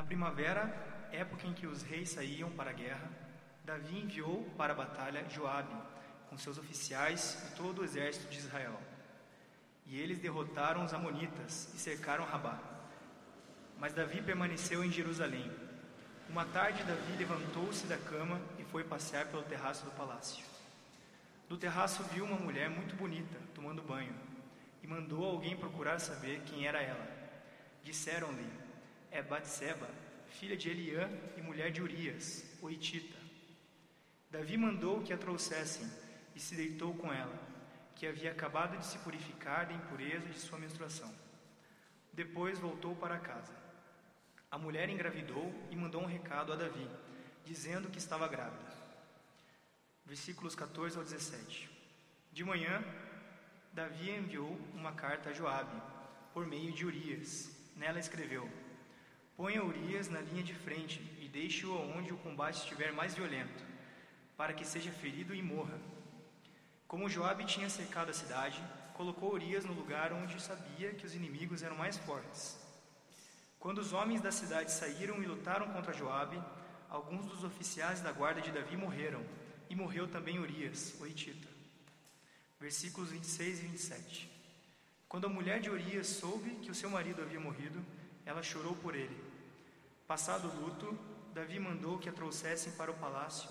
Na primavera, época em que os reis saíam para a guerra, Davi enviou para a batalha Joabe com seus oficiais e todo o exército de Israel. E eles derrotaram os amonitas e cercaram Rabá. Mas Davi permaneceu em Jerusalém. Uma tarde, Davi levantou-se da cama e foi passear pelo terraço do palácio. Do terraço viu uma mulher muito bonita tomando banho e mandou alguém procurar saber quem era ela. Disseram-lhe: É Batseba, filha de Eliã e mulher de Urias, o Hitita. Davi mandou que a trouxessem e se deitou com ela, que havia acabado de se purificar da impureza de sua menstruação. Depois voltou para casa. A mulher engravidou e mandou um recado a Davi, dizendo que estava grávida versículos 14 ao 17. De manhã, Davi enviou uma carta a Joabe, por meio de Urias. Nela escreveu: Ponha Urias na linha de frente e deixe-o onde o combate estiver mais violento, para que seja ferido e morra. Como Joabe tinha cercado a cidade, colocou Urias no lugar onde sabia que os inimigos eram mais fortes. Quando os homens da cidade saíram e lutaram contra Joabe, alguns dos oficiais da guarda de Davi morreram e morreu também Urias, o Hitita. Versículos 26 e 27. Quando a mulher de Urias soube que o seu marido havia morrido, ela chorou por ele. Passado o luto, Davi mandou que a trouxessem para o palácio.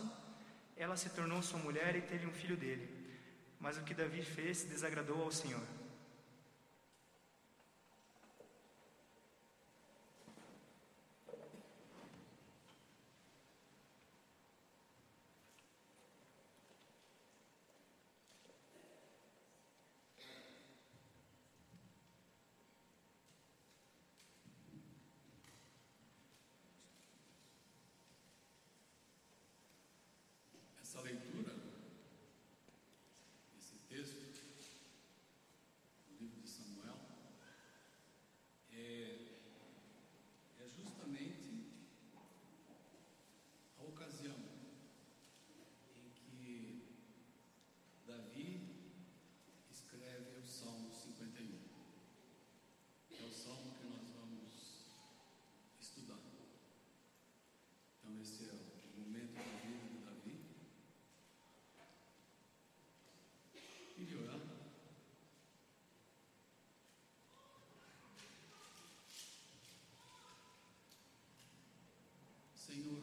Ela se tornou sua mulher e teve um filho dele. Mas o que Davi fez desagradou ao Senhor. Senhor,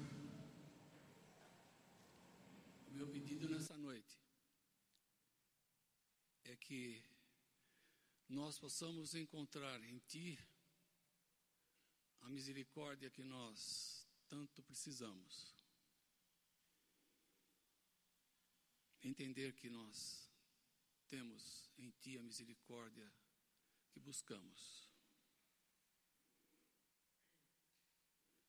o meu pedido nessa noite é que nós possamos encontrar em Ti a misericórdia que nós tanto precisamos. Entender que nós temos em Ti a misericórdia que buscamos.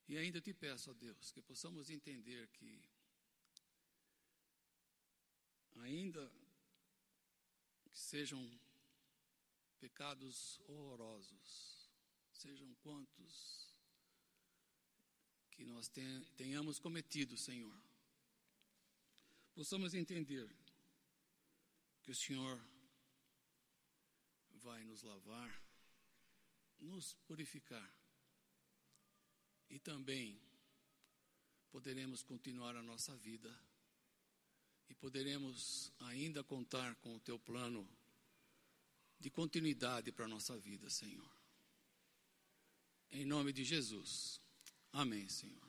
E ainda te peço, ó Deus, que possamos entender que, ainda que sejam pecados horrorosos, sejam quantos que nós tenhamos cometido, Senhor, possamos entender que o Senhor vai nos lavar, nos purificar e também poderemos continuar a nossa vida e poderemos ainda contar com o teu plano de continuidade para a nossa vida, Senhor. Em nome de Jesus. Amém, Senhor.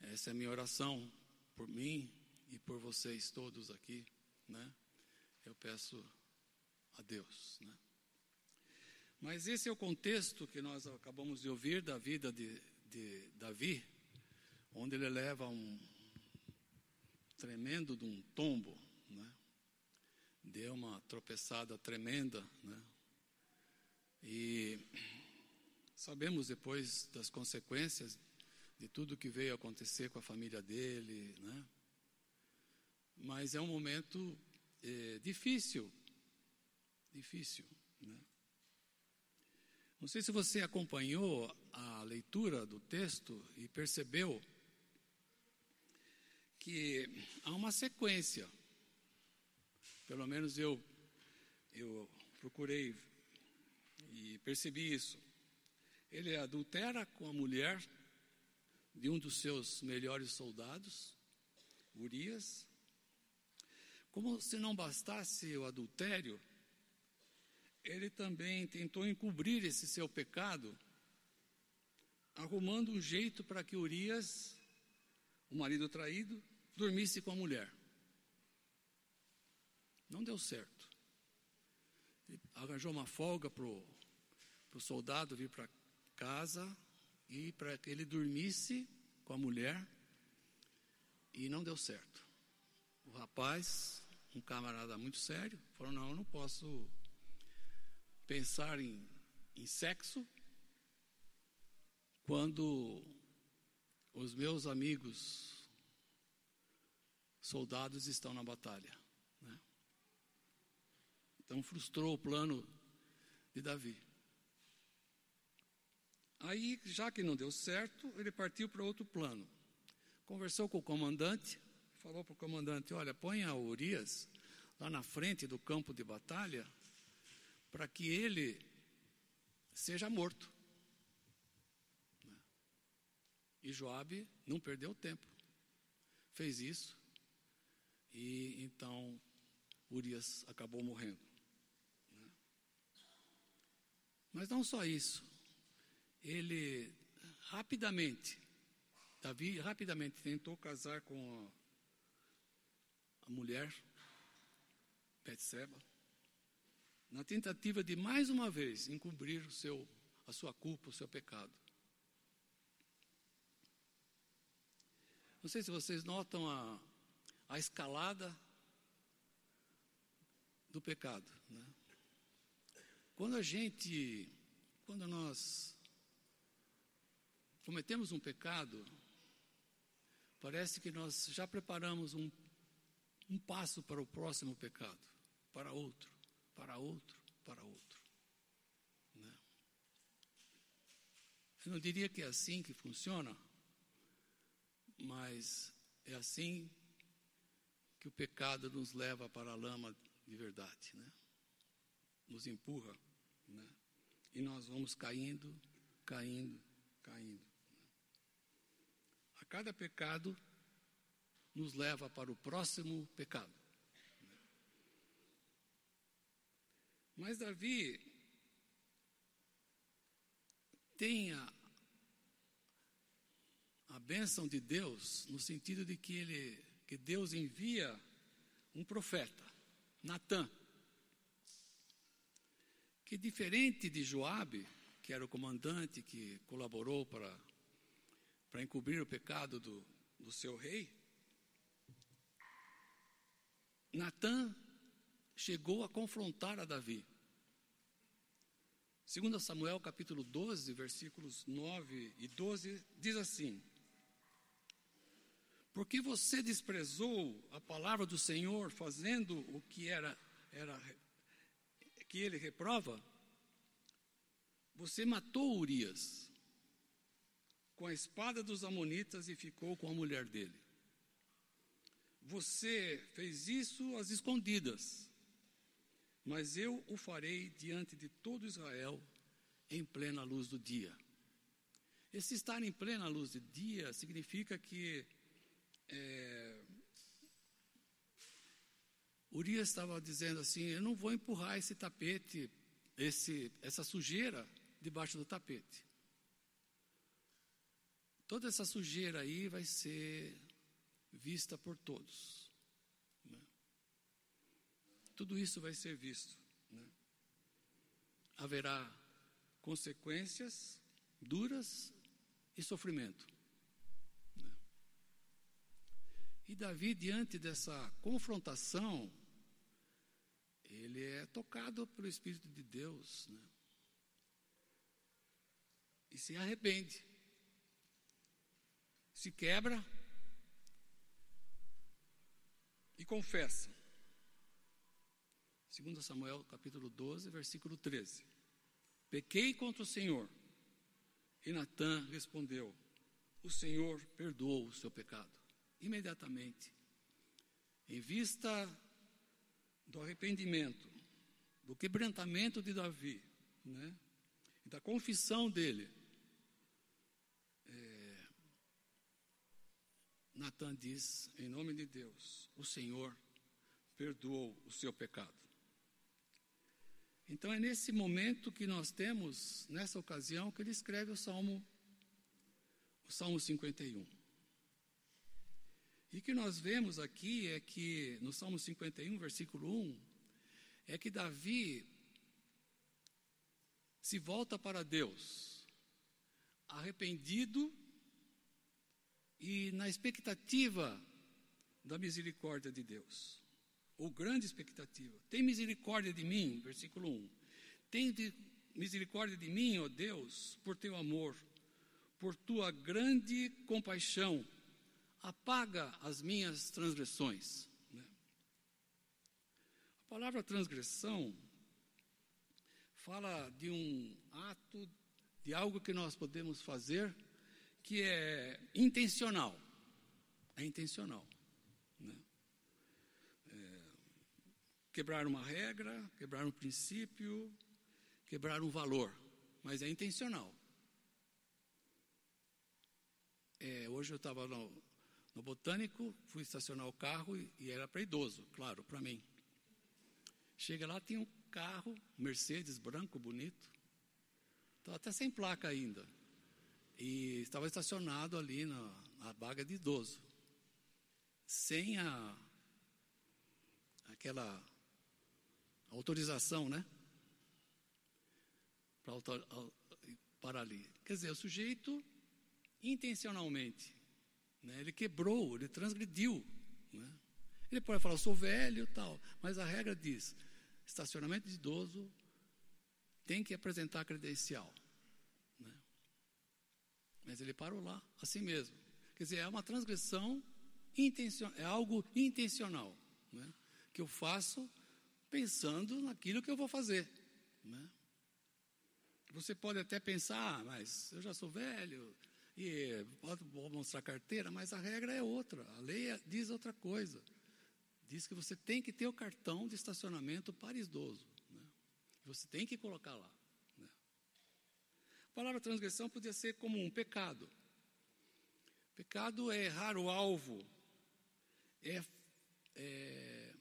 Essa é a minha oração por mim e por vocês todos aqui, né? Eu peço a Deus, né? Mas esse é o contexto que nós acabamos de ouvir da vida de, de Davi, onde ele leva um tremendo de um tombo, né? deu uma tropeçada tremenda, né? e sabemos depois das consequências de tudo que veio acontecer com a família dele, né? mas é um momento é, difícil, difícil, né? Não sei se você acompanhou a leitura do texto e percebeu que há uma sequência. Pelo menos eu eu procurei e percebi isso. ele adultera com a mulher de um dos seus melhores soldados, Urias. Como se não bastasse o adultério, ele também tentou encobrir esse seu pecado, arrumando um jeito para que Urias, o marido traído, dormisse com a mulher. Não deu certo. Ele arranjou uma folga para o soldado vir para casa e para que ele dormisse com a mulher e não deu certo. O rapaz, um camarada muito sério, falou: Não, eu não posso pensar em, em sexo quando os meus amigos soldados estão na batalha. Né? Então frustrou o plano de Davi. Aí, já que não deu certo, ele partiu para outro plano. Conversou com o comandante, falou para o comandante: Olha, ponha Urias lá na frente do campo de batalha, para que ele seja morto. E Joabe não perdeu tempo. Fez isso. E então Urias acabou morrendo. Mas não só isso ele rapidamente, Davi rapidamente tentou casar com a, a mulher, Betseba, na tentativa de mais uma vez encobrir o seu, a sua culpa, o seu pecado. Não sei se vocês notam a, a escalada do pecado. Né? Quando a gente, quando nós cometemos um pecado, parece que nós já preparamos um, um passo para o próximo pecado, para outro, para outro, para outro. Né? Eu não diria que é assim que funciona, mas é assim que o pecado nos leva para a lama de verdade, né? Nos empurra, né? E nós vamos caindo, caindo, caindo cada pecado nos leva para o próximo pecado. Mas Davi tem a, a bênção de Deus no sentido de que ele que Deus envia um profeta, Natã, que diferente de Joabe, que era o comandante que colaborou para para encobrir o pecado do, do seu rei, Natã chegou a confrontar a Davi. Segundo Samuel capítulo 12, versículos 9 e 12, diz assim: Porque você desprezou a palavra do Senhor, fazendo o que era, era que ele reprova, você matou Urias com a espada dos Amonitas e ficou com a mulher dele. Você fez isso às escondidas, mas eu o farei diante de todo Israel em plena luz do dia. Esse estar em plena luz do dia significa que é, Urias estava dizendo assim: Eu não vou empurrar esse tapete, esse, essa sujeira debaixo do tapete. Toda essa sujeira aí vai ser vista por todos. Né? Tudo isso vai ser visto. Né? Haverá consequências duras e sofrimento. Né? E Davi, diante dessa confrontação, ele é tocado pelo Espírito de Deus. Né? E se arrepende se quebra e confessa. 2 Samuel capítulo 12, versículo 13. Pequei contra o Senhor. E Natã respondeu: O Senhor perdoou o seu pecado imediatamente. Em vista do arrependimento, do quebrantamento de Davi, né? E da confissão dele, é, Natan diz: em nome de Deus, o Senhor perdoou o seu pecado. Então é nesse momento que nós temos, nessa ocasião, que ele escreve o Salmo, o Salmo 51. E o que nós vemos aqui é que, no Salmo 51, versículo 1, é que Davi se volta para Deus, arrependido e na expectativa da misericórdia de Deus ou grande expectativa. Tem misericórdia de mim, versículo 1. Tem misericórdia de mim, ó Deus, por teu amor, por tua grande compaixão. Apaga as minhas transgressões. Né? A palavra transgressão fala de um ato, de algo que nós podemos fazer que é intencional. É intencional. quebrar uma regra, quebrar um princípio, quebrar um valor, mas é intencional. É, hoje eu estava no, Botânico, fui estacionar o carro e, e era para idoso, claro, para mim. Chega lá, tinha um carro, Mercedes branco, bonito, estava até sem placa ainda. E estava estacionado ali na, na vaga de idoso, sem a, aquela autorização, né? Para, para ali. Quer dizer, o sujeito intencionalmente, né? ele quebrou, ele transgrediu. Né? Ele pode falar, sou velho tal, mas a regra diz: estacionamento de idoso tem que apresentar credencial. Né? Mas ele parou lá, assim mesmo. Quer dizer, é uma transgressão é algo intencional né? que eu faço pensando naquilo que eu vou fazer. Né? Você pode até pensar, ah, mas eu já sou velho, e vou mostrar carteira, mas a regra é outra, a lei é, diz outra coisa. Diz que você tem que ter o cartão de estacionamento para idoso. Né? Você tem que colocar lá. Né? A palavra transgressão podia ser como um pecado. Pecado é errar o alvo, é, é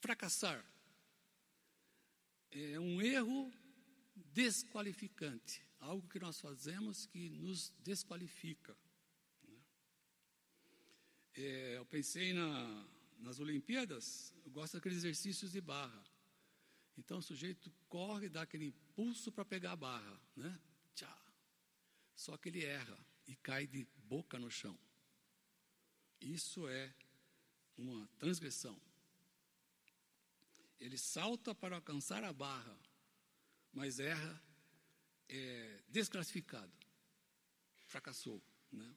fracassar é um erro desqualificante, algo que nós fazemos que nos desqualifica. Né? É, eu pensei na, nas Olimpíadas, eu gosto daqueles exercícios de barra. Então o sujeito corre, dá aquele impulso para pegar a barra, né? Tchá. Só que ele erra e cai de boca no chão. Isso é uma transgressão. Ele salta para alcançar a barra, mas erra, é desclassificado, fracassou. Né?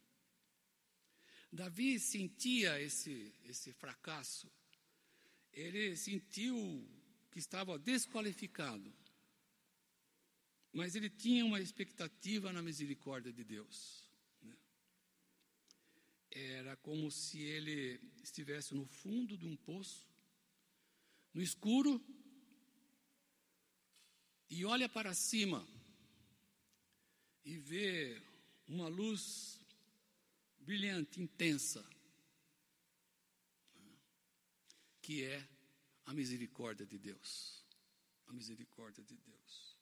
Davi sentia esse, esse fracasso, ele sentiu que estava desqualificado, mas ele tinha uma expectativa na misericórdia de Deus. Né? Era como se ele estivesse no fundo de um poço, no escuro e olha para cima e vê uma luz brilhante, intensa, que é a misericórdia de Deus. A misericórdia de Deus.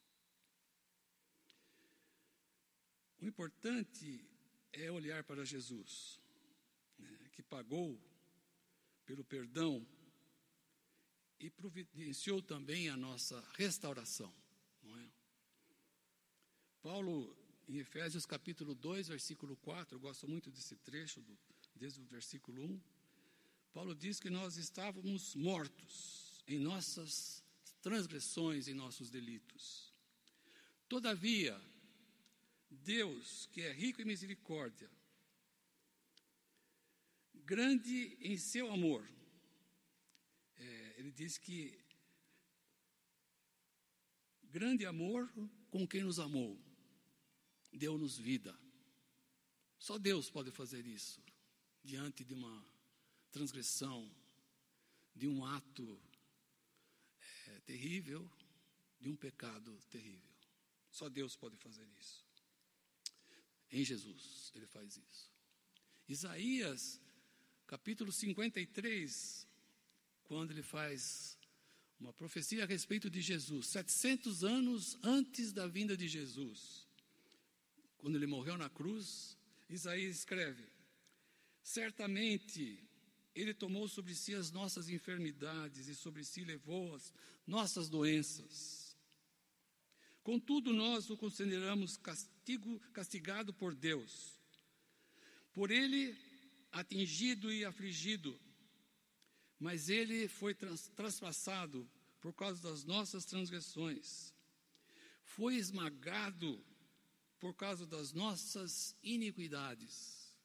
O importante é olhar para Jesus, né, que pagou pelo perdão e providenciou também a nossa restauração. É? Paulo, em Efésios capítulo 2, versículo 4, eu gosto muito desse trecho, do, desde o versículo 1. Paulo diz que nós estávamos mortos em nossas transgressões, em nossos delitos. Todavia, Deus, que é rico em misericórdia, grande em seu amor, ele diz que grande amor com quem nos amou, deu-nos vida. Só Deus pode fazer isso diante de uma transgressão, de um ato é, terrível, de um pecado terrível. Só Deus pode fazer isso. Em Jesus, ele faz isso. Isaías capítulo 53, quando ele faz uma profecia a respeito de Jesus, 700 anos antes da vinda de Jesus. Quando ele morreu na cruz, Isaías escreve: Certamente ele tomou sobre si as nossas enfermidades e sobre si levou as nossas doenças. Contudo, nós o consideramos castigo, castigado por Deus. Por ele atingido e afligido, mas ele foi trans, traspassado por causa das nossas transgressões, foi esmagado por causa das nossas iniquidades.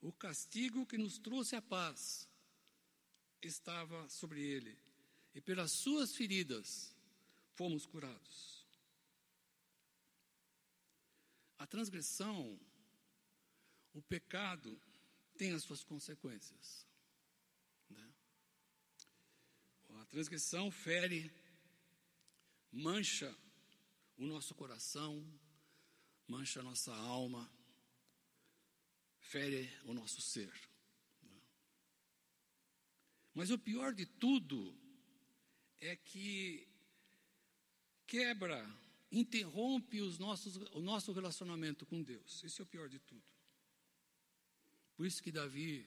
O castigo que nos trouxe a paz estava sobre ele, e pelas suas feridas fomos curados. A transgressão, o pecado, tem as suas consequências. Né? A transgressão fere, mancha o nosso coração, mancha a nossa alma, fere o nosso ser. Mas o pior de tudo é que quebra, interrompe os nossos, o nosso relacionamento com Deus. Isso é o pior de tudo. Por isso que Davi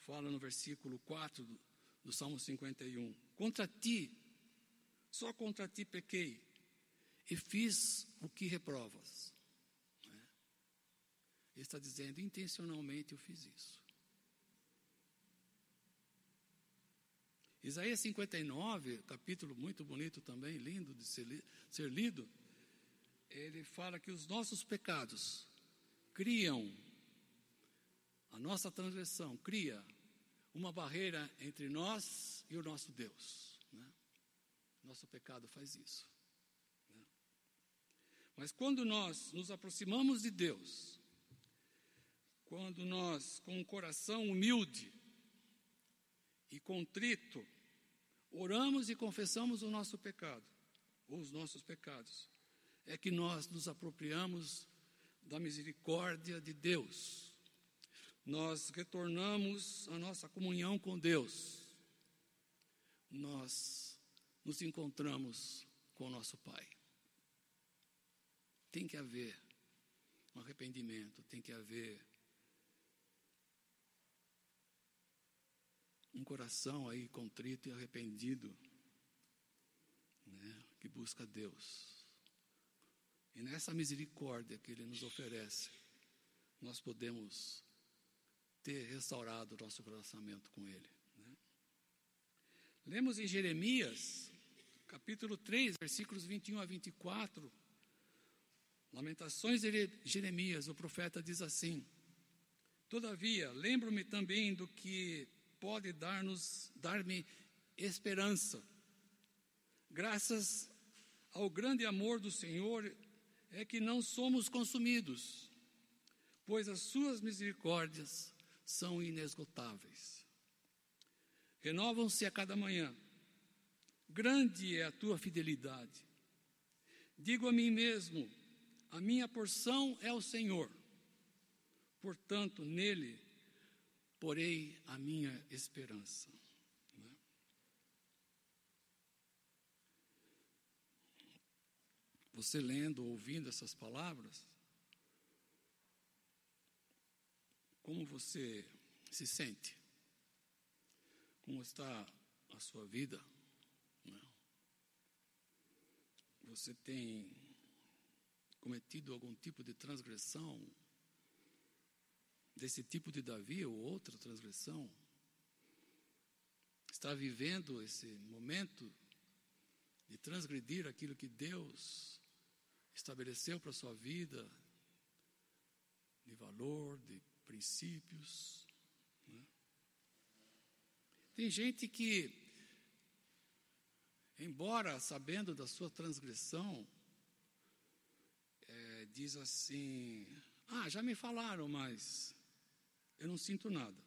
fala no versículo 4 do, do Salmo 51: Contra ti, só contra ti pequei, e fiz o que reprovas. Né? Ele está dizendo, intencionalmente eu fiz isso. Isaías 59, capítulo muito bonito também, lindo de ser, li, ser lido, ele fala que os nossos pecados criam a nossa transgressão cria uma barreira entre nós e o nosso Deus. Né? Nosso pecado faz isso. Né? Mas quando nós nos aproximamos de Deus, quando nós, com um coração humilde e contrito, oramos e confessamos o nosso pecado, ou os nossos pecados, é que nós nos apropriamos da misericórdia de Deus nós retornamos à nossa comunhão com Deus, nós nos encontramos com o nosso Pai. Tem que haver um arrependimento, tem que haver um coração aí contrito e arrependido, né, que busca Deus. E nessa misericórdia que Ele nos oferece, nós podemos ter restaurado o nosso relacionamento com Ele. Né? Lemos em Jeremias, capítulo 3, versículos 21 a 24. Lamentações de Jeremias, o profeta diz assim: Todavia, lembro-me também do que pode dar-nos, dar-me esperança. Graças ao grande amor do Senhor é que não somos consumidos, pois as suas misericórdias são inesgotáveis. Renovam-se a cada manhã. Grande é a tua fidelidade. Digo a mim mesmo: a minha porção é o Senhor. Portanto, nele porei a minha esperança. Né? Você lendo, ouvindo essas palavras, Como você se sente? Como está a sua vida? Né? Você tem cometido algum tipo de transgressão? Desse tipo de Davi ou outra transgressão? Está vivendo esse momento de transgredir aquilo que Deus estabeleceu para a sua vida, de valor, de princípios. Né? Tem gente que, embora sabendo da sua transgressão, é, diz assim: Ah, já me falaram, mas eu não sinto nada.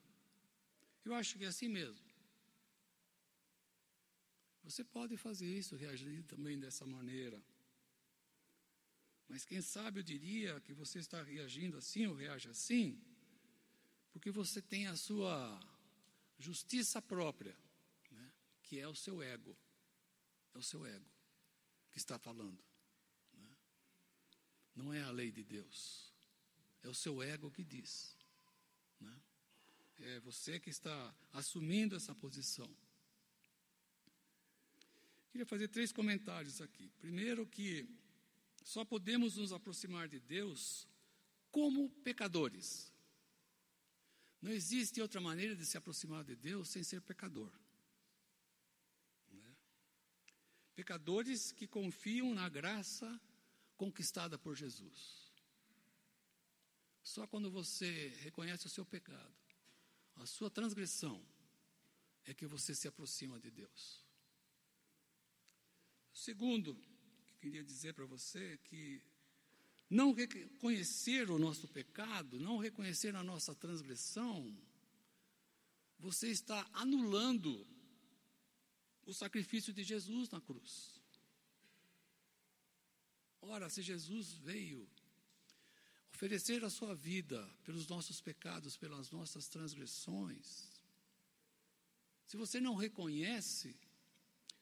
Eu acho que é assim mesmo. Você pode fazer isso, reagir também dessa maneira. Mas quem sabe eu diria que você está reagindo assim ou reage assim, porque você tem a sua justiça própria, né? que é o seu ego. É o seu ego que está falando. Né? Não é a lei de Deus. É o seu ego que diz. Né? É você que está assumindo essa posição. Queria fazer três comentários aqui. Primeiro, que só podemos nos aproximar de Deus como pecadores. Não existe outra maneira de se aproximar de Deus sem ser pecador. Né? Pecadores que confiam na graça conquistada por Jesus. Só quando você reconhece o seu pecado, a sua transgressão, é que você se aproxima de Deus. Segundo, que queria dizer para você é que não reconhecer o nosso pecado, não reconhecer a nossa transgressão, você está anulando o sacrifício de Jesus na cruz. Ora, se Jesus veio oferecer a sua vida pelos nossos pecados, pelas nossas transgressões, se você não reconhece,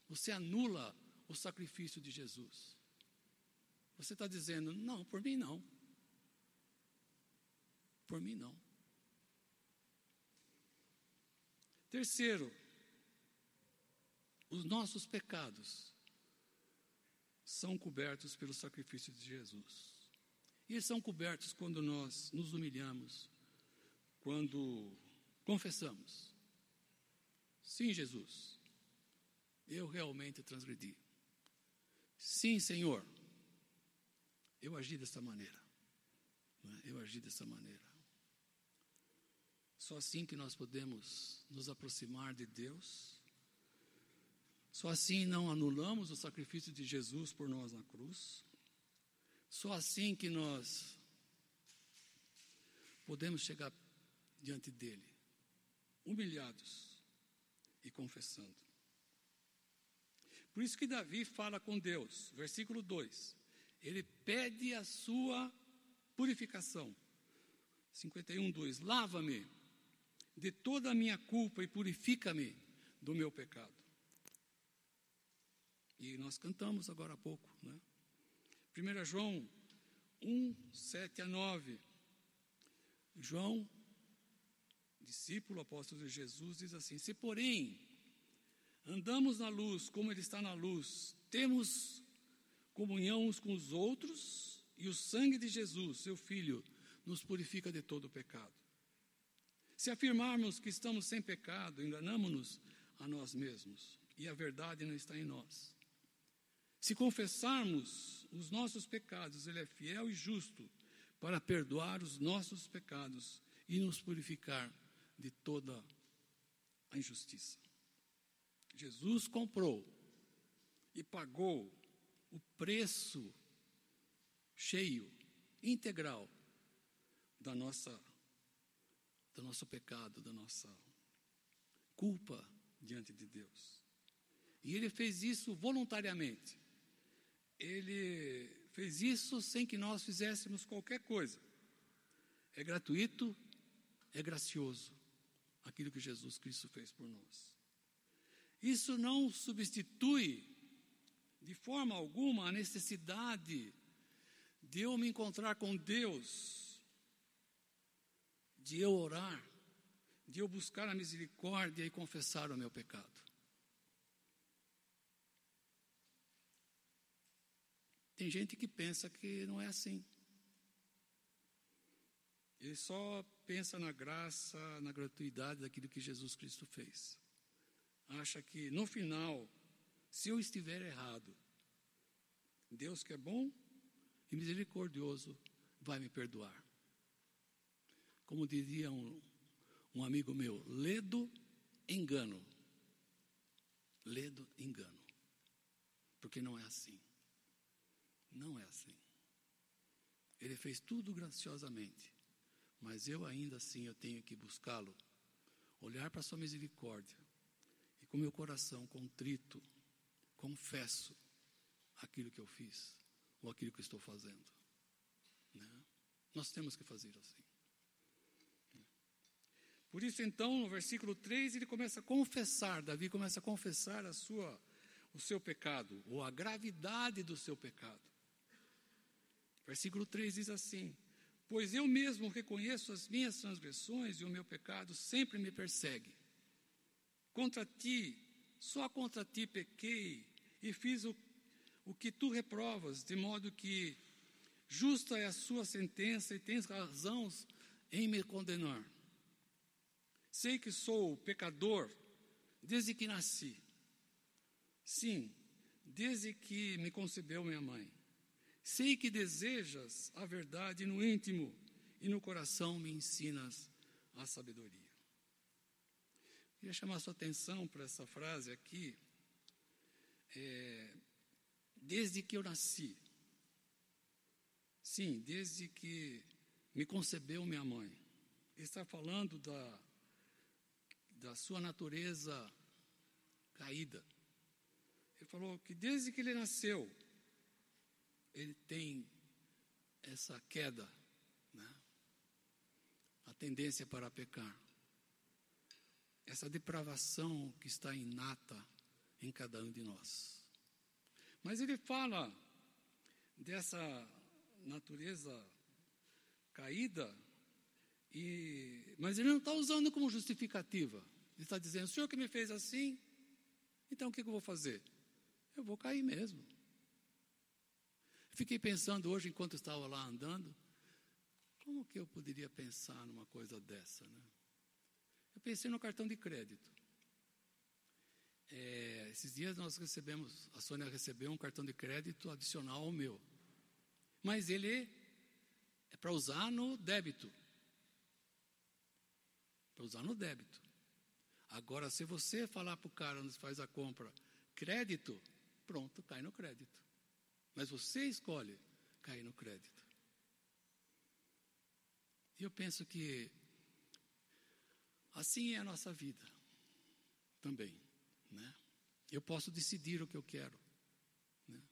você anula o sacrifício de Jesus. Você está dizendo, não, por mim não. Por mim não. Terceiro, os nossos pecados são cobertos pelo sacrifício de Jesus. E eles são cobertos quando nós nos humilhamos, quando confessamos: Sim, Jesus, eu realmente transgredi. Sim, Senhor, eu agi dessa maneira. É? Eu agi dessa maneira. Só assim que nós podemos nos aproximar de Deus. Só assim não anulamos o sacrifício de Jesus por nós na cruz. Só assim que nós podemos chegar diante dele, humilhados e confessando. Por isso que Davi fala com Deus, versículo 2: ele pede a sua purificação. 51, 2: Lava-me de toda a minha culpa e purifica-me do meu pecado. E nós cantamos agora há pouco, né? 1 João 1, 7 a 9. João, discípulo, apóstolo de Jesus, diz assim: Se porém andamos na luz, como Ele está na luz, temos comunhão uns com os outros, e o sangue de Jesus, seu Filho, nos purifica de todo o pecado. Se afirmarmos que estamos sem pecado, enganamos-nos a nós mesmos, e a verdade não está em nós. Se confessarmos os nossos pecados, Ele é fiel e justo para perdoar os nossos pecados e nos purificar de toda a injustiça. Jesus comprou e pagou o preço cheio, integral da nossa do nosso pecado, da nossa culpa diante de Deus. E ele fez isso voluntariamente. Ele fez isso sem que nós fizéssemos qualquer coisa. É gratuito, é gracioso aquilo que Jesus Cristo fez por nós. Isso não substitui de forma alguma a necessidade de eu me encontrar com Deus, de eu orar, de eu buscar a misericórdia e confessar o meu pecado. Tem gente que pensa que não é assim. Ele só pensa na graça, na gratuidade daquilo que Jesus Cristo fez. Acha que no final se eu estiver errado, Deus que é bom e misericordioso vai me perdoar. Como diria um, um amigo meu, ledo engano. Ledo engano. Porque não é assim. Não é assim. Ele fez tudo graciosamente. Mas eu ainda assim eu tenho que buscá-lo, olhar para sua misericórdia e com meu coração contrito confesso aquilo que eu fiz ou aquilo que estou fazendo. Né? Nós temos que fazer assim. Por isso, então, no versículo 3, ele começa a confessar, Davi começa a confessar a sua, o seu pecado, ou a gravidade do seu pecado. Versículo 3 diz assim: Pois eu mesmo reconheço as minhas transgressões e o meu pecado sempre me persegue. Contra ti, só contra ti pequei e fiz o, o que tu reprovas, de modo que justa é a sua sentença e tens razão em me condenar. Sei que sou pecador desde que nasci. Sim, desde que me concebeu minha mãe. Sei que desejas a verdade no íntimo e no coração me ensinas a sabedoria. Queria chamar sua atenção para essa frase aqui. É, desde que eu nasci. Sim, desde que me concebeu minha mãe. Ele está falando da da sua natureza caída. Ele falou que desde que ele nasceu, ele tem essa queda, né? a tendência para pecar, essa depravação que está inata em cada um de nós. Mas ele fala dessa natureza caída, e, mas ele não está usando como justificativa. Ele está dizendo: o senhor que me fez assim, então o que, que eu vou fazer? Eu vou cair mesmo. Fiquei pensando hoje, enquanto estava lá andando, como que eu poderia pensar numa coisa dessa, né? Eu pensei no cartão de crédito. É, esses dias nós recebemos, a Sônia recebeu um cartão de crédito adicional ao meu. Mas ele é para usar no débito. Para usar no débito. Agora, se você falar para o cara onde faz a compra crédito, pronto, cai no crédito. Mas você escolhe cair no crédito. E eu penso que assim é a nossa vida também. Né? Eu posso decidir o que eu quero. Né?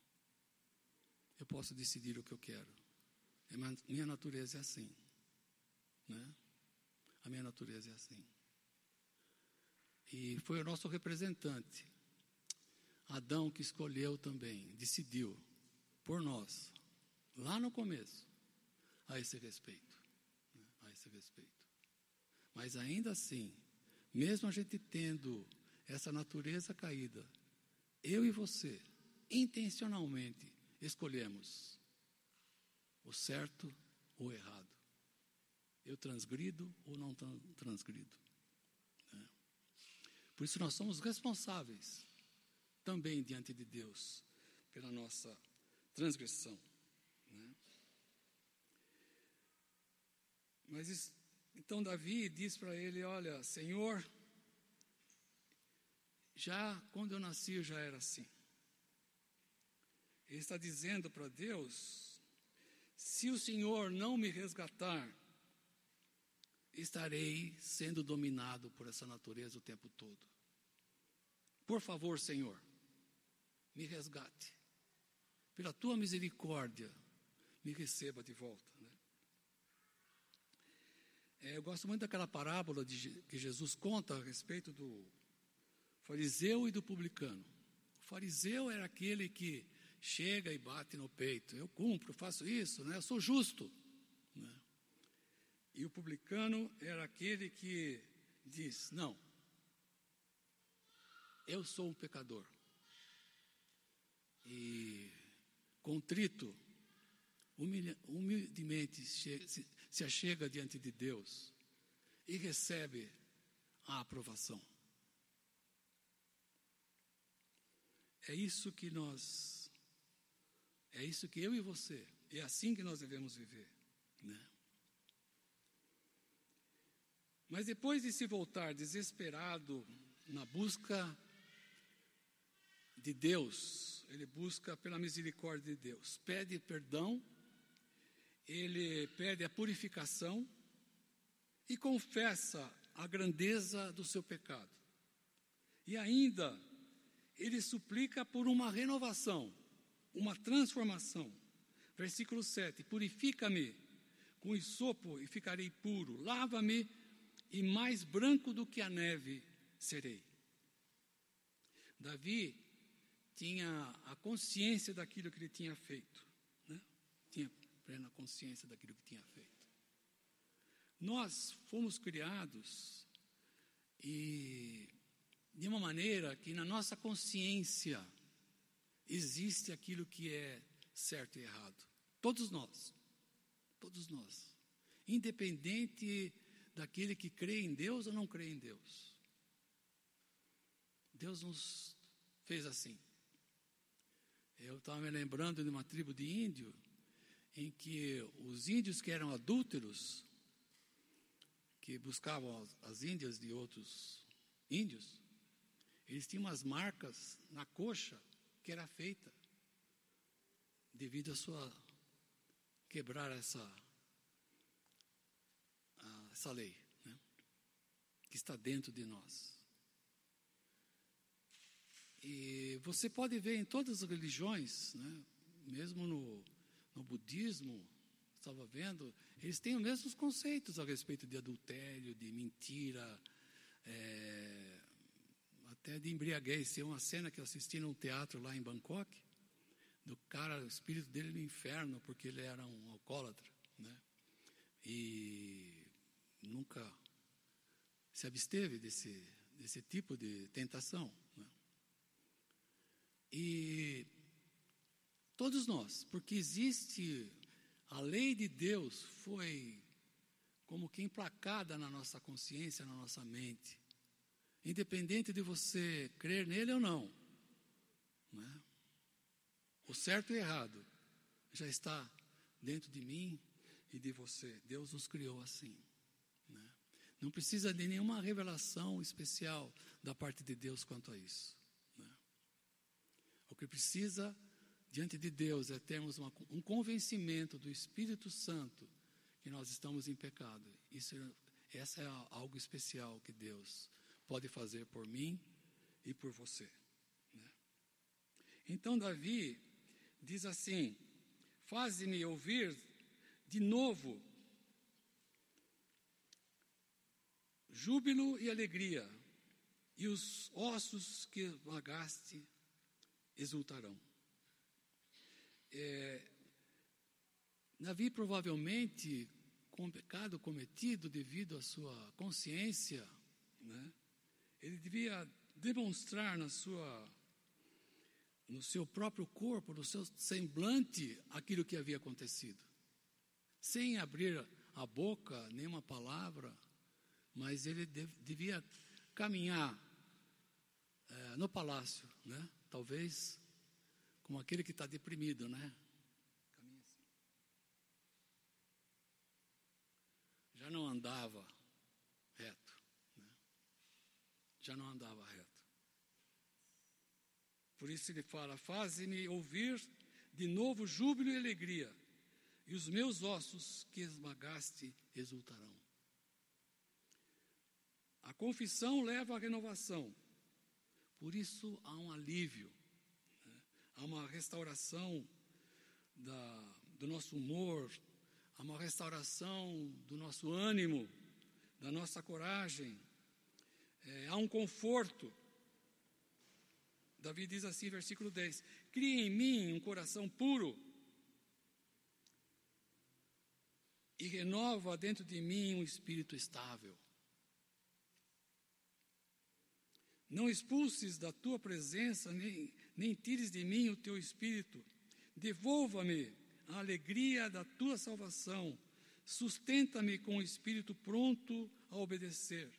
Eu posso decidir o que eu quero. É minha natureza é assim. Né? A minha natureza é assim. E foi o nosso representante, Adão, que escolheu também, decidiu por nós, lá no começo, a esse respeito. Né, a esse respeito. Mas ainda assim, mesmo a gente tendo essa natureza caída, eu e você, intencionalmente, escolhemos o certo ou o errado. Eu transgrido ou não transgrido. Por isso nós somos responsáveis também diante de Deus pela nossa transgressão. Né? Mas então Davi diz para ele: Olha, Senhor, já quando eu nasci já era assim. Ele está dizendo para Deus: se o Senhor não me resgatar, estarei sendo dominado por essa natureza o tempo todo. Por favor, Senhor, me resgate. Pela tua misericórdia, me receba de volta. Né? É, eu gosto muito daquela parábola de, que Jesus conta a respeito do fariseu e do publicano. O fariseu era aquele que chega e bate no peito. Eu cumpro, faço isso, né? eu sou justo. Né? E o publicano era aquele que diz: Não, eu sou um pecador. E contrito, humildemente se achega diante de Deus e recebe a aprovação. É isso que nós, é isso que eu e você, é assim que nós devemos viver, né? Mas depois de se voltar desesperado na busca de Deus, ele busca pela misericórdia de Deus, pede perdão, ele pede a purificação e confessa a grandeza do seu pecado. E ainda, ele suplica por uma renovação, uma transformação. Versículo 7: Purifica-me com isopo e ficarei puro, lava-me e mais branco do que a neve serei. Davi tinha a consciência daquilo que ele tinha feito, né? tinha plena consciência daquilo que tinha feito. Nós fomos criados e de uma maneira que na nossa consciência existe aquilo que é certo e errado. Todos nós. Todos nós. Independente daquele que crê em Deus ou não crê em Deus. Deus nos fez assim. Eu estava me lembrando de uma tribo de índio em que os índios que eram adúlteros, que buscavam as índias de outros índios, eles tinham umas marcas na coxa que era feita devido a sua quebrar essa essa lei né, que está dentro de nós. E você pode ver em todas as religiões, né, mesmo no, no budismo, estava vendo, eles têm os mesmos conceitos a respeito de adultério, de mentira, é, até de embriaguez. Tem uma cena que eu assisti num teatro lá em Bangkok, do cara, o espírito dele no inferno, porque ele era um alcoólatra, né? E nunca se absteve desse, desse tipo de tentação. Né? E todos nós, porque existe a lei de Deus foi como que emplacada na nossa consciência, na nossa mente, independente de você crer nele ou não. É? O certo e errado já está dentro de mim e de você. Deus nos criou assim. Né? Não precisa de nenhuma revelação especial da parte de Deus quanto a isso. Né? O que precisa diante de Deus é termos uma, um convencimento do Espírito Santo que nós estamos em pecado. Isso, essa é algo especial que Deus pode fazer por mim e por você. Né? Então Davi diz assim: Faze-me ouvir de novo júbilo e alegria, e os ossos que vagaste exultarão. É, Davi provavelmente, com o pecado cometido devido à sua consciência, né, ele devia demonstrar na sua, no seu próprio corpo, no seu semblante, aquilo que havia acontecido, sem abrir a boca, nenhuma palavra, mas ele devia caminhar é, no palácio, né? Talvez como aquele que está deprimido, né? Assim. Já não andava reto, né? Já não andava reto. Por isso ele fala: Faze-me ouvir de novo júbilo e alegria, e os meus ossos que esmagaste exultarão. A confissão leva à renovação. Por isso há um alívio, né? há uma restauração da, do nosso humor, há uma restauração do nosso ânimo, da nossa coragem, é, há um conforto. Davi diz assim, versículo 10: Cria em mim um coração puro e renova dentro de mim um espírito estável. Não expulses da tua presença, nem, nem tires de mim o teu espírito. Devolva-me a alegria da tua salvação. Sustenta-me com o espírito pronto a obedecer.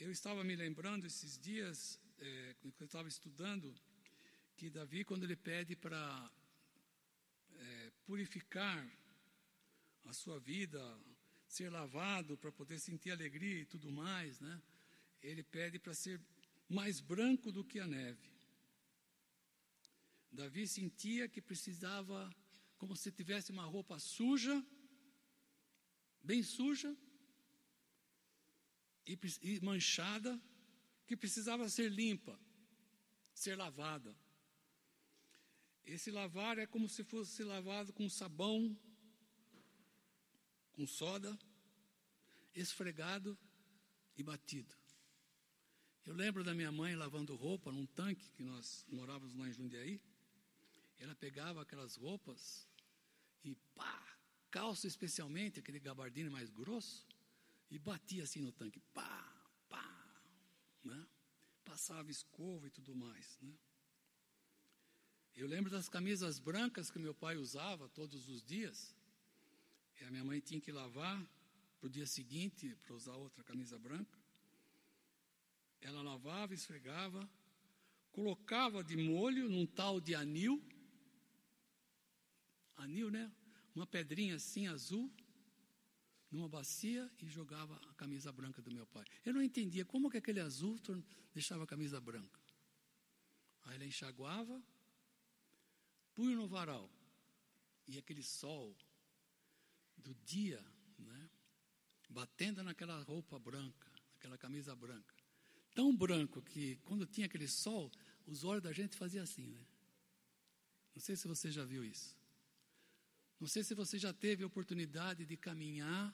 Eu estava me lembrando esses dias, é, quando eu estava estudando, que Davi, quando ele pede para é, purificar a sua vida, ser lavado para poder sentir alegria e tudo mais, né? ele pede para ser mais branco do que a neve. Davi sentia que precisava, como se tivesse uma roupa suja, bem suja e, manchada, que precisava ser limpa, ser lavada. Esse lavar é como se fosse lavado com sabão, com soda, esfregado e batido. Eu lembro da minha mãe lavando roupa num tanque que nós morávamos lá em Jundiaí. Ela pegava aquelas roupas e pá, calça especialmente, aquele gabardine mais grosso, e batia assim no tanque, pá, pá, né? Passava escova e tudo mais, né? Eu lembro das camisas brancas que meu pai usava todos os dias. E a minha mãe tinha que lavar para o dia seguinte para usar outra camisa branca. Ela lavava, esfregava, colocava de molho num tal de anil. Anil, né? Uma pedrinha assim azul, numa bacia e jogava a camisa branca do meu pai. Eu não entendia como que aquele azul deixava a camisa branca. Aí ela enxaguava, punha no varal. E aquele sol do dia, né, batendo naquela roupa branca, naquela camisa branca. Tão branco que quando tinha aquele sol, os olhos da gente faziam assim, né? Não sei se você já viu isso. Não sei se você já teve a oportunidade de caminhar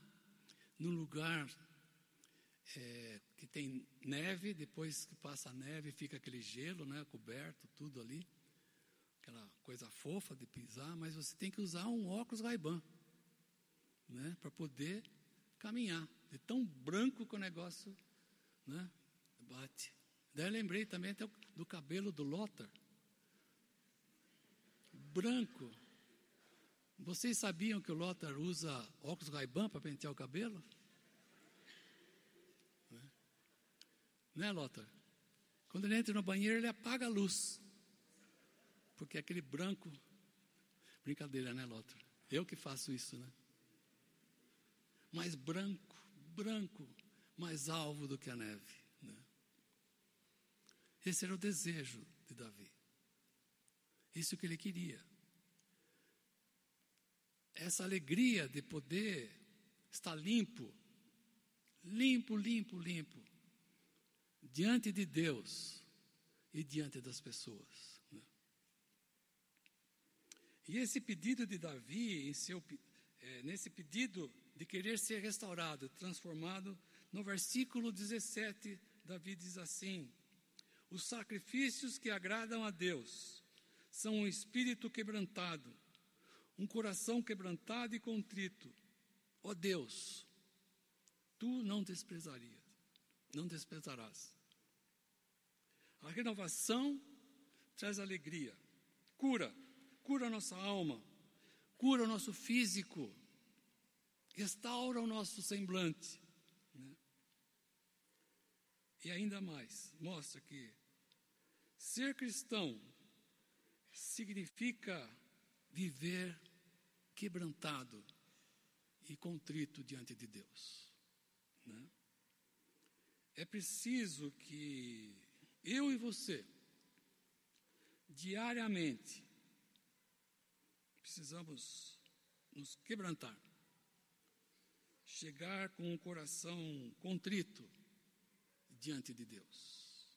num lugar é, que tem neve, depois que passa a neve, fica aquele gelo, né, coberto, tudo ali, aquela coisa fofa de pisar, mas você tem que usar um óculos Ray-Ban, né, para poder caminhar. De tão branco que o negócio, né, bate. Daí eu lembrei também até do cabelo do Lothar. Branco. Vocês sabiam que o Lothar usa óculos Ray-Ban para pentear o cabelo? Né, Lothar? Quando ele entra no banheiro, ele apaga a luz. Porque é aquele branco. Brincadeira, né, Lothar? Eu que faço isso, né? Mais branco, branco, mais alvo do que a neve. Né? Esse era o desejo de Davi. Isso que ele queria. Essa alegria de poder estar limpo, limpo, limpo, limpo, diante de Deus e diante das pessoas. Né? E esse pedido de Davi, seu, é, nesse pedido de querer ser restaurado, transformado, no versículo 17, Davi diz assim: Os sacrifícios que agradam a Deus são um espírito quebrantado, um coração quebrantado e contrito. Ó oh Deus, tu não desprezarias, não desprezarás. A renovação traz alegria, cura, cura a nossa alma, cura o nosso físico, restaura o nosso semblante. Né? E ainda mais, mostra que ser cristão significa viver quebrantado e contrito diante de Deus. Né? É preciso que eu e você, diariamente, precisamos nos quebrantar chegar com um coração contrito diante de Deus.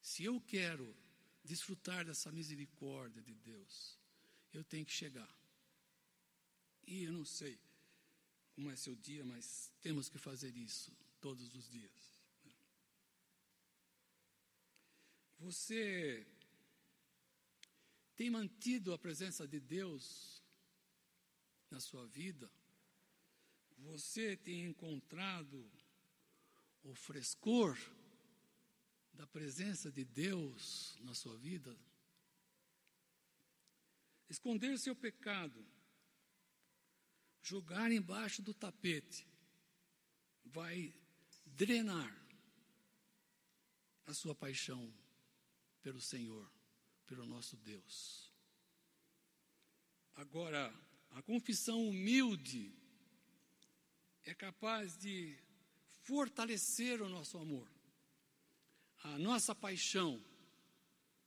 Se eu quero desfrutar dessa misericórdia de Deus, eu tenho que chegar. E eu não sei como é seu dia, mas temos que fazer isso todos os dias. Né? Você tem mantido a presença de Deus na sua vida? você tem encontrado o frescor da presença de Deus na sua vida? Esconder seu pecado, jogar embaixo do tapete, vai drenar a sua paixão pelo Senhor, pelo nosso Deus. Agora, a confissão humilde é capaz de fortalecer o nosso amor, a nossa paixão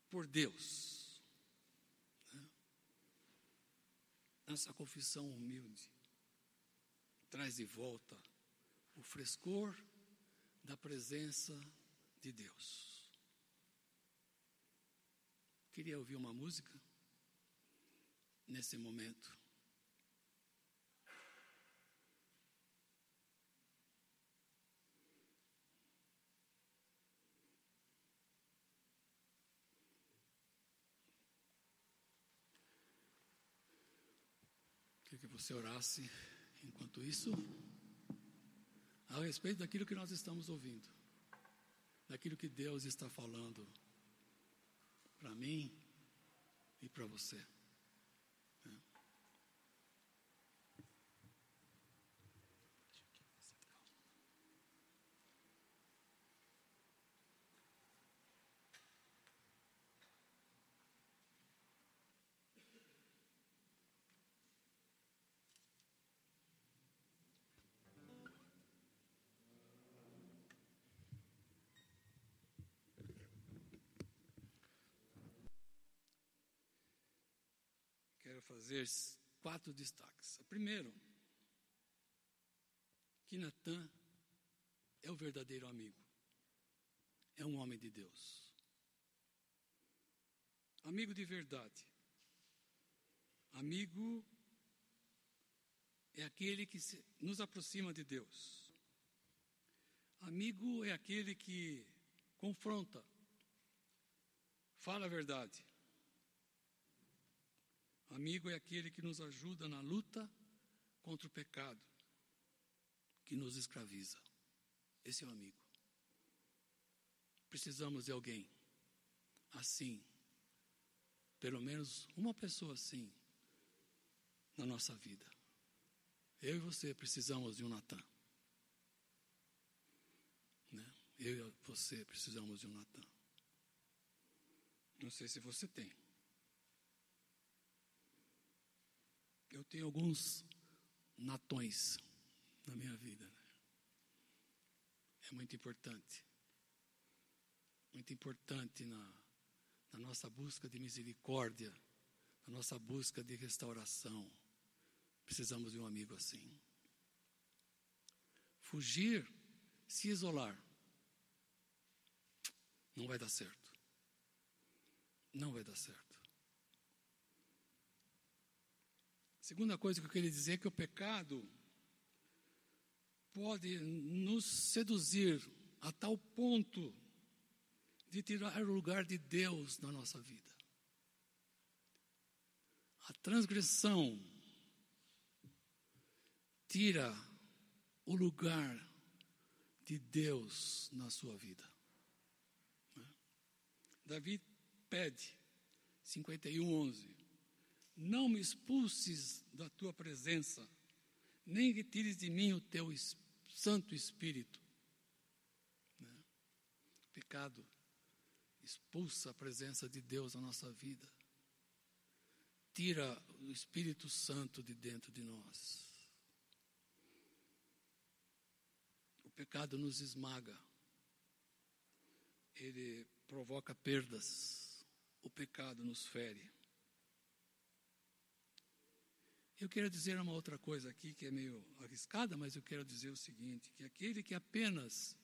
por Deus. Né? Nossa confissão humilde traz de volta o frescor da presença de Deus. Queria ouvir uma música nesse momento. que você orasse enquanto isso, a respeito daquilo que nós estamos ouvindo, daquilo que Deus está falando para mim e para você. Fazer quatro destaques. Primeiro, que Natan é o verdadeiro amigo. É um homem de Deus. Amigo de verdade. Amigo é aquele que nos aproxima de Deus. Amigo é aquele que confronta, fala a verdade. Amigo é aquele que nos ajuda na luta contra o pecado, que nos escraviza. Esse é o amigo. Precisamos de alguém assim, pelo menos uma pessoa assim, na nossa vida. Eu e você precisamos de um Natan. Né? Eu e você precisamos de um Natan. Não sei se você tem. Eu tenho alguns natões na minha vida. É muito importante. Muito importante na, na nossa busca de misericórdia, na nossa busca de restauração. Precisamos de um amigo assim. Fugir, se isolar, não vai dar certo. Não vai dar certo. Segunda coisa que eu queria dizer é que o pecado pode nos seduzir a tal ponto de tirar o lugar de Deus na nossa vida. A transgressão tira o lugar de Deus na sua vida. Davi pede, 51, 11. Não me expulses da tua presença, nem retires de mim o teu Santo Espírito. Né? Pecado expulsa a presença de Deus na nossa vida, tira o Espírito Santo de dentro de nós. O pecado nos esmaga, ele provoca perdas, o pecado nos fere. Eu quero dizer uma outra coisa aqui que é meio arriscada, mas eu quero dizer o seguinte: que aquele que apenas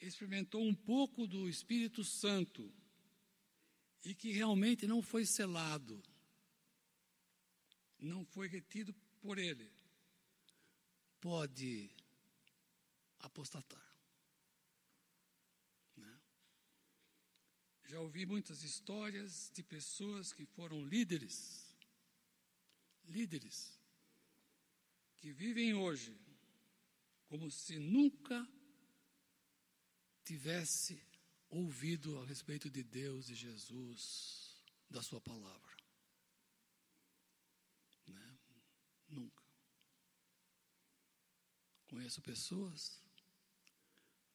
experimentou um pouco do Espírito Santo e que realmente não foi selado, não foi retido por ele, pode apostatar. Né? Já ouvi muitas histórias de pessoas que foram líderes líderes que vivem hoje como se nunca tivesse ouvido a respeito de Deus e Jesus, da Sua palavra. Né? Nunca. Conheço pessoas,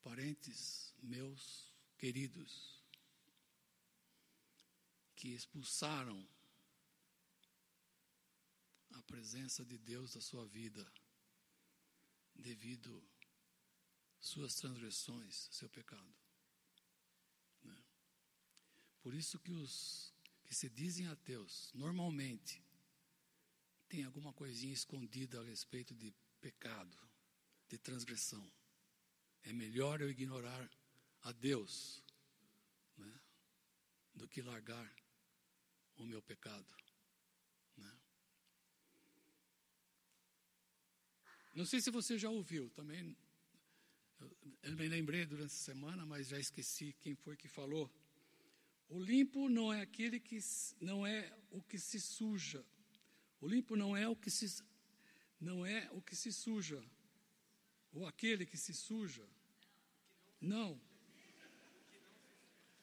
parentes meus queridos, que expulsaram a presença de Deus na sua vida, devido suas transgressões, seu pecado. Né? Por isso que os que se dizem ateus, normalmente, tem alguma coisinha escondida a respeito de pecado, de transgressão. É melhor eu ignorar a Deus né, do que largar o meu pecado. Não sei se você já ouviu também. Eu me lembrei durante a semana, mas já esqueci quem foi que falou. O limpo não é aquele que não é o que se suja. O limpo não é o que se não é o que se suja, ou aquele que se suja. Não.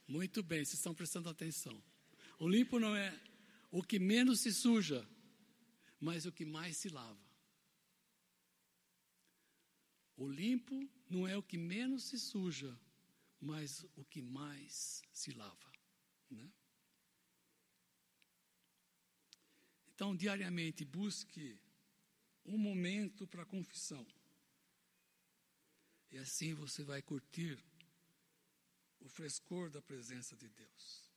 Muito bem, vocês estão prestando atenção. O limpo não é o que menos se suja, mas o que mais se lava. O limpo não é o que menos se suja, mas o que mais se lava. Né? Então, diariamente, busque um momento para confissão. E assim você vai curtir o frescor da presença de Deus.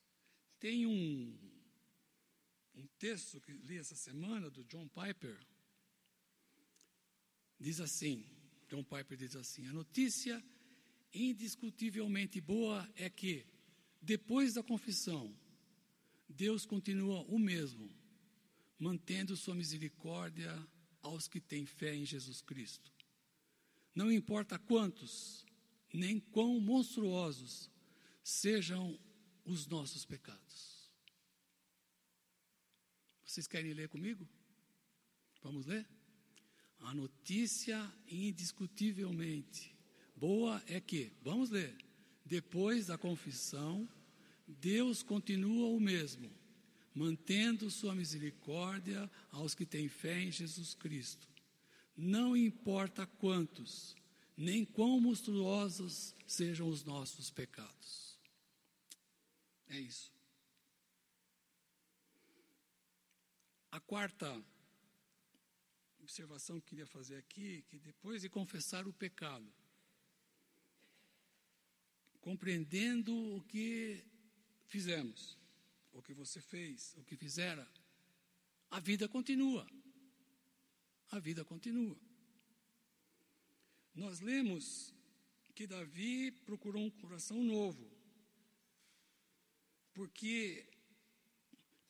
Tem um, um texto que li essa semana do John Piper. Diz assim: John Piper diz assim: a notícia indiscutivelmente boa é que, depois da confissão, Deus continua o mesmo, mantendo sua misericórdia aos que têm fé em Jesus Cristo. Não importa quantos, nem quão monstruosos sejam os nossos pecados. Vocês querem ler comigo? Vamos ler? A notícia indiscutivelmente boa é que, vamos ler, depois da confissão, Deus continua o mesmo, mantendo sua misericórdia aos que têm fé em Jesus Cristo. Não importa quantos, nem quão monstruosos sejam os nossos pecados. É isso. A quarta observação que queria fazer aqui, que depois de confessar o pecado, compreendendo o que fizemos, o que você fez, o que fizera, a vida continua. A vida continua. Nós lemos que Davi procurou um coração novo. Porque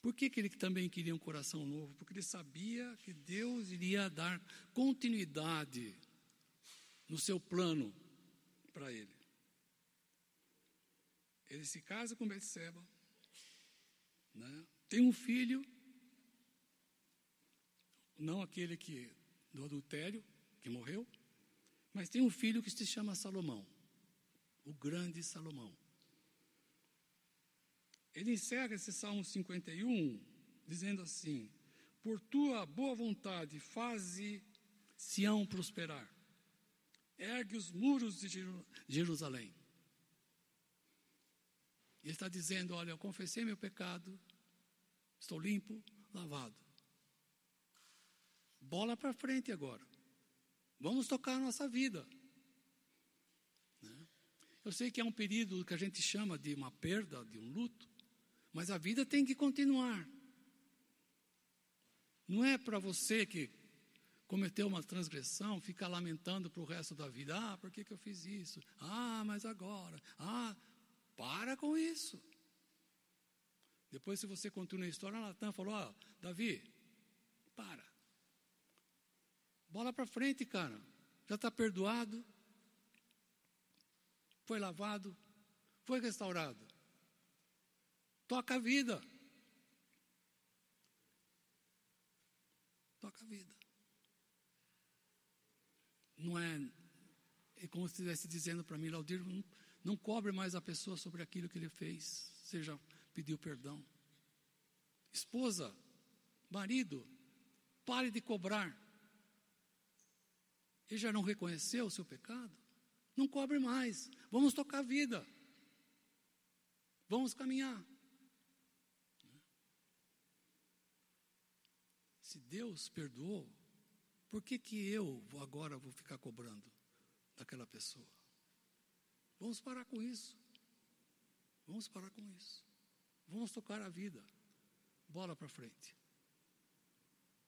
por que, que ele também queria um coração novo? Porque ele sabia que Deus iria dar continuidade no seu plano para ele. Ele se casa com Betseba, né? tem um filho, não aquele que do adultério, que morreu, mas tem um filho que se chama Salomão, o grande Salomão. Ele encerra esse Salmo 51 dizendo assim: Por tua boa vontade, faze Sião prosperar, ergue os muros de Jerusalém. Ele está dizendo: Olha, eu confessei meu pecado, estou limpo, lavado. Bola para frente agora. Vamos tocar a nossa vida. Né? Eu sei que é um período que a gente chama de uma perda, de um luto. Mas a vida tem que continuar. Não é para você que cometeu uma transgressão ficar lamentando para o resto da vida. Ah, por que, que eu fiz isso? Ah, mas agora. Ah, para com isso. Depois, se você continua a história, Natan falou: ah, Davi, para. Bola para frente, cara. Já está perdoado. Foi lavado. Foi restaurado. Toca a vida. Toca a vida. Não é, é como se estivesse dizendo para mim, Laudir, não, não cobre mais a pessoa sobre aquilo que ele fez. Já pediu perdão. Esposa, marido, pare de cobrar. Ele já não reconheceu o seu pecado? Não cobre mais. Vamos tocar a vida. Vamos caminhar. Se Deus perdoou, por que, que eu agora vou ficar cobrando daquela pessoa? Vamos parar com isso. Vamos parar com isso. Vamos tocar a vida. Bola para frente.